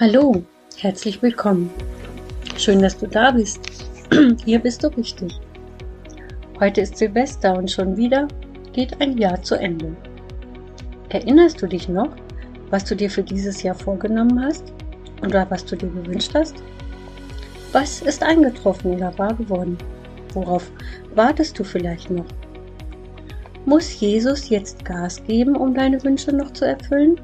Hallo, herzlich willkommen. Schön, dass du da bist. Hier bist du richtig. Heute ist Silvester und schon wieder geht ein Jahr zu Ende. Erinnerst du dich noch, was du dir für dieses Jahr vorgenommen hast oder was du dir gewünscht hast? Was ist eingetroffen oder wahr geworden? Worauf wartest du vielleicht noch? Muss Jesus jetzt Gas geben, um deine Wünsche noch zu erfüllen?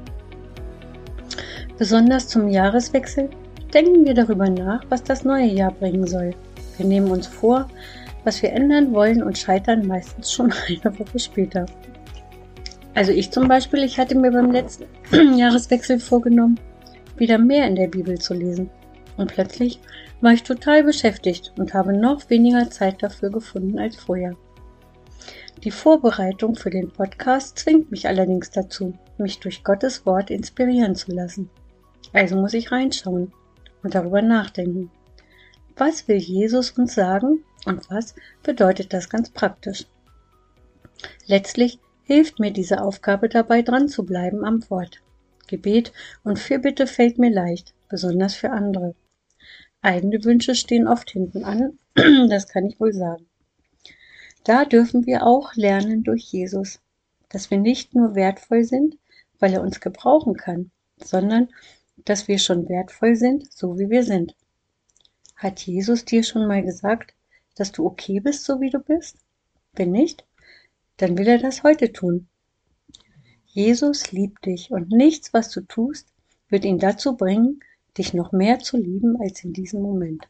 Besonders zum Jahreswechsel denken wir darüber nach, was das neue Jahr bringen soll. Wir nehmen uns vor, was wir ändern wollen und scheitern meistens schon eine Woche später. Also ich zum Beispiel, ich hatte mir beim letzten Jahreswechsel vorgenommen, wieder mehr in der Bibel zu lesen. Und plötzlich war ich total beschäftigt und habe noch weniger Zeit dafür gefunden als vorher. Die Vorbereitung für den Podcast zwingt mich allerdings dazu, mich durch Gottes Wort inspirieren zu lassen. Also muss ich reinschauen und darüber nachdenken. Was will Jesus uns sagen und was bedeutet das ganz praktisch? Letztlich hilft mir diese Aufgabe dabei, dran zu bleiben am Wort. Gebet und Fürbitte fällt mir leicht, besonders für andere. Eigene Wünsche stehen oft hinten an, das kann ich wohl sagen. Da dürfen wir auch lernen durch Jesus, dass wir nicht nur wertvoll sind, weil er uns gebrauchen kann, sondern dass wir schon wertvoll sind, so wie wir sind. Hat Jesus dir schon mal gesagt, dass du okay bist, so wie du bist? Wenn nicht, dann will er das heute tun. Jesus liebt dich und nichts, was du tust, wird ihn dazu bringen, dich noch mehr zu lieben als in diesem Moment.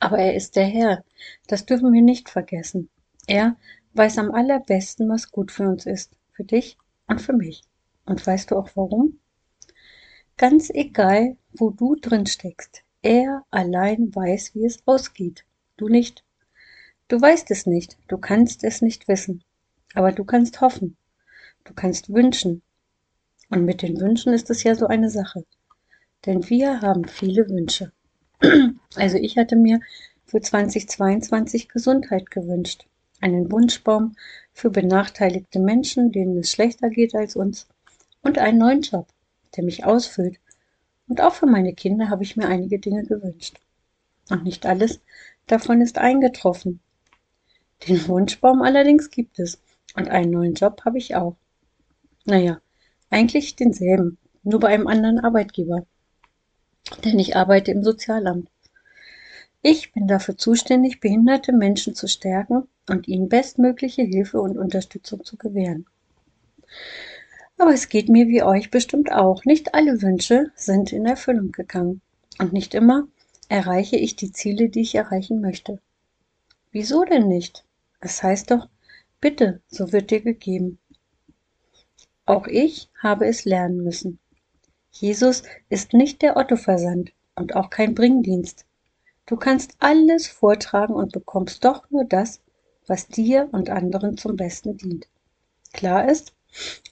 Aber er ist der Herr, das dürfen wir nicht vergessen. Er weiß am allerbesten, was gut für uns ist, für dich und für mich. Und weißt du auch warum? Ganz egal, wo du drin steckst. Er allein weiß, wie es ausgeht. Du nicht. Du weißt es nicht. Du kannst es nicht wissen. Aber du kannst hoffen. Du kannst wünschen. Und mit den Wünschen ist es ja so eine Sache. Denn wir haben viele Wünsche. Also ich hatte mir für 2022 Gesundheit gewünscht. Einen Wunschbaum für benachteiligte Menschen, denen es schlechter geht als uns. Und einen neuen Job der mich ausfüllt. Und auch für meine Kinder habe ich mir einige Dinge gewünscht. Und nicht alles davon ist eingetroffen. Den Wunschbaum allerdings gibt es. Und einen neuen Job habe ich auch. Naja, eigentlich denselben, nur bei einem anderen Arbeitgeber. Denn ich arbeite im Sozialamt. Ich bin dafür zuständig, behinderte Menschen zu stärken und ihnen bestmögliche Hilfe und Unterstützung zu gewähren. Aber es geht mir wie euch bestimmt auch. Nicht alle Wünsche sind in Erfüllung gegangen. Und nicht immer erreiche ich die Ziele, die ich erreichen möchte. Wieso denn nicht? Es heißt doch, bitte, so wird dir gegeben. Auch ich habe es lernen müssen. Jesus ist nicht der Otto-Versand und auch kein Bringdienst. Du kannst alles vortragen und bekommst doch nur das, was dir und anderen zum Besten dient. Klar ist,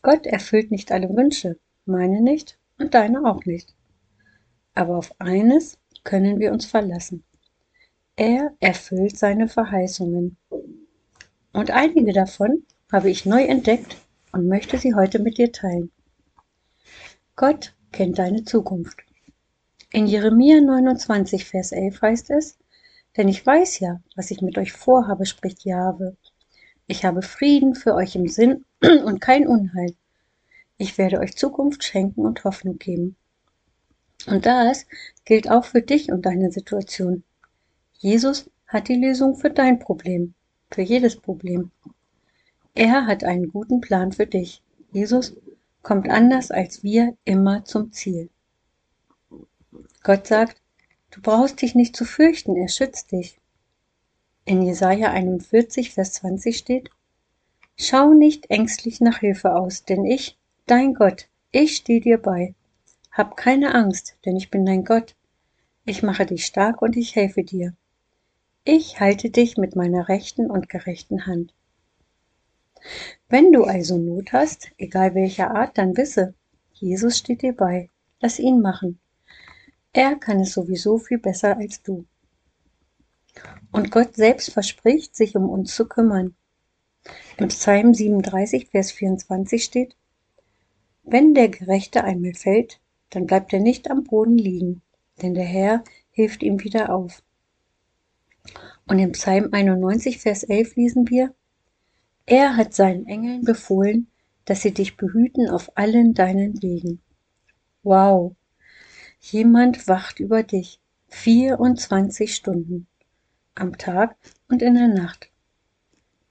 Gott erfüllt nicht alle Wünsche, meine nicht und deine auch nicht. Aber auf eines können wir uns verlassen. Er erfüllt seine Verheißungen. Und einige davon habe ich neu entdeckt und möchte sie heute mit dir teilen. Gott kennt deine Zukunft. In Jeremia 29, Vers 11 heißt es, denn ich weiß ja, was ich mit euch vorhabe, spricht Jahwe, ich habe Frieden für euch im Sinn und kein Unheil. Ich werde euch Zukunft schenken und Hoffnung geben. Und das gilt auch für dich und deine Situation. Jesus hat die Lösung für dein Problem, für jedes Problem. Er hat einen guten Plan für dich. Jesus kommt anders als wir immer zum Ziel. Gott sagt, du brauchst dich nicht zu fürchten, er schützt dich. In Jesaja 41, Vers 20 steht, Schau nicht ängstlich nach Hilfe aus, denn ich, dein Gott, ich stehe dir bei. Hab keine Angst, denn ich bin dein Gott. Ich mache dich stark und ich helfe dir. Ich halte dich mit meiner rechten und gerechten Hand. Wenn du also Not hast, egal welcher Art, dann wisse, Jesus steht dir bei. Lass ihn machen. Er kann es sowieso viel besser als du. Und Gott selbst verspricht, sich um uns zu kümmern. Im Psalm 37, Vers 24 steht, Wenn der Gerechte einmal fällt, dann bleibt er nicht am Boden liegen, denn der Herr hilft ihm wieder auf. Und im Psalm 91, Vers 11 lesen wir, Er hat seinen Engeln befohlen, dass sie dich behüten auf allen deinen Wegen. Wow, jemand wacht über dich 24 Stunden am Tag und in der Nacht.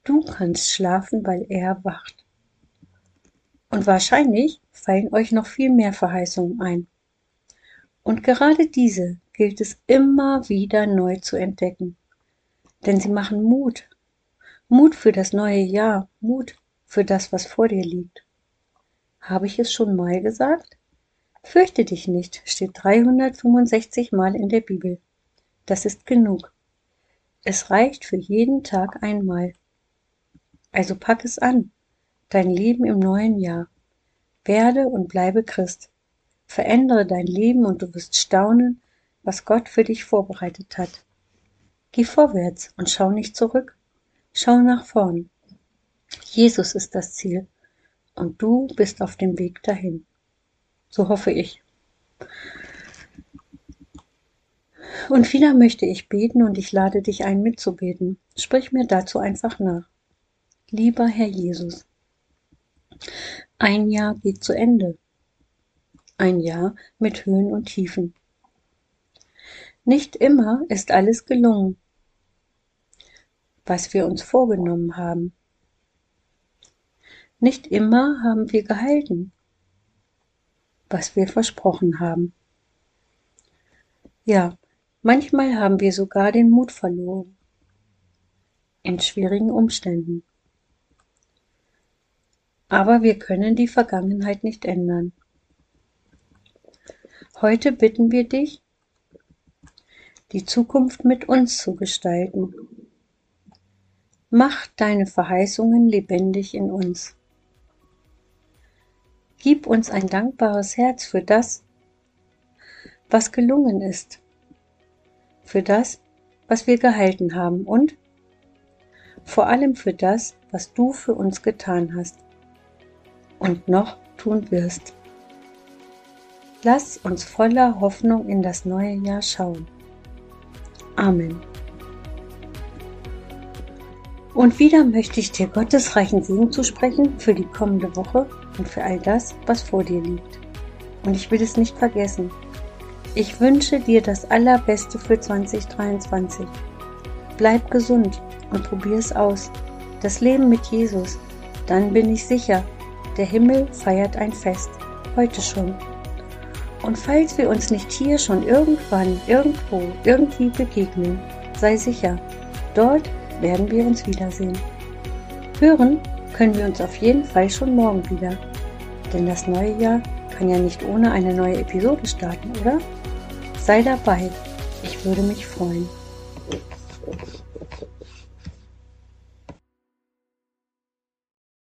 Du kannst schlafen, weil er wacht. Und wahrscheinlich fallen euch noch viel mehr Verheißungen ein. Und gerade diese gilt es immer wieder neu zu entdecken. Denn sie machen Mut. Mut für das neue Jahr, Mut für das, was vor dir liegt. Habe ich es schon mal gesagt? Fürchte dich nicht, steht 365 Mal in der Bibel. Das ist genug. Es reicht für jeden Tag einmal. Also pack es an, dein Leben im neuen Jahr. Werde und bleibe Christ. Verändere dein Leben und du wirst staunen, was Gott für dich vorbereitet hat. Geh vorwärts und schau nicht zurück. Schau nach vorn. Jesus ist das Ziel und du bist auf dem Weg dahin. So hoffe ich. Und wieder möchte ich beten und ich lade dich ein, mitzubeten. Sprich mir dazu einfach nach. Lieber Herr Jesus, ein Jahr geht zu Ende. Ein Jahr mit Höhen und Tiefen. Nicht immer ist alles gelungen, was wir uns vorgenommen haben. Nicht immer haben wir gehalten, was wir versprochen haben. Ja, manchmal haben wir sogar den Mut verloren in schwierigen Umständen. Aber wir können die Vergangenheit nicht ändern. Heute bitten wir dich, die Zukunft mit uns zu gestalten. Mach deine Verheißungen lebendig in uns. Gib uns ein dankbares Herz für das, was gelungen ist, für das, was wir gehalten haben und vor allem für das, was du für uns getan hast und noch tun wirst. Lass uns voller Hoffnung in das neue Jahr schauen. Amen. Und wieder möchte ich dir Gottes reichen Segen zusprechen für die kommende Woche und für all das, was vor dir liegt. Und ich will es nicht vergessen. Ich wünsche dir das Allerbeste für 2023. Bleib gesund und probier es aus. Das Leben mit Jesus. Dann bin ich sicher, der Himmel feiert ein Fest, heute schon. Und falls wir uns nicht hier schon irgendwann, irgendwo, irgendwie begegnen, sei sicher, dort werden wir uns wiedersehen. Hören können wir uns auf jeden Fall schon morgen wieder. Denn das neue Jahr kann ja nicht ohne eine neue Episode starten, oder? Sei dabei, ich würde mich freuen.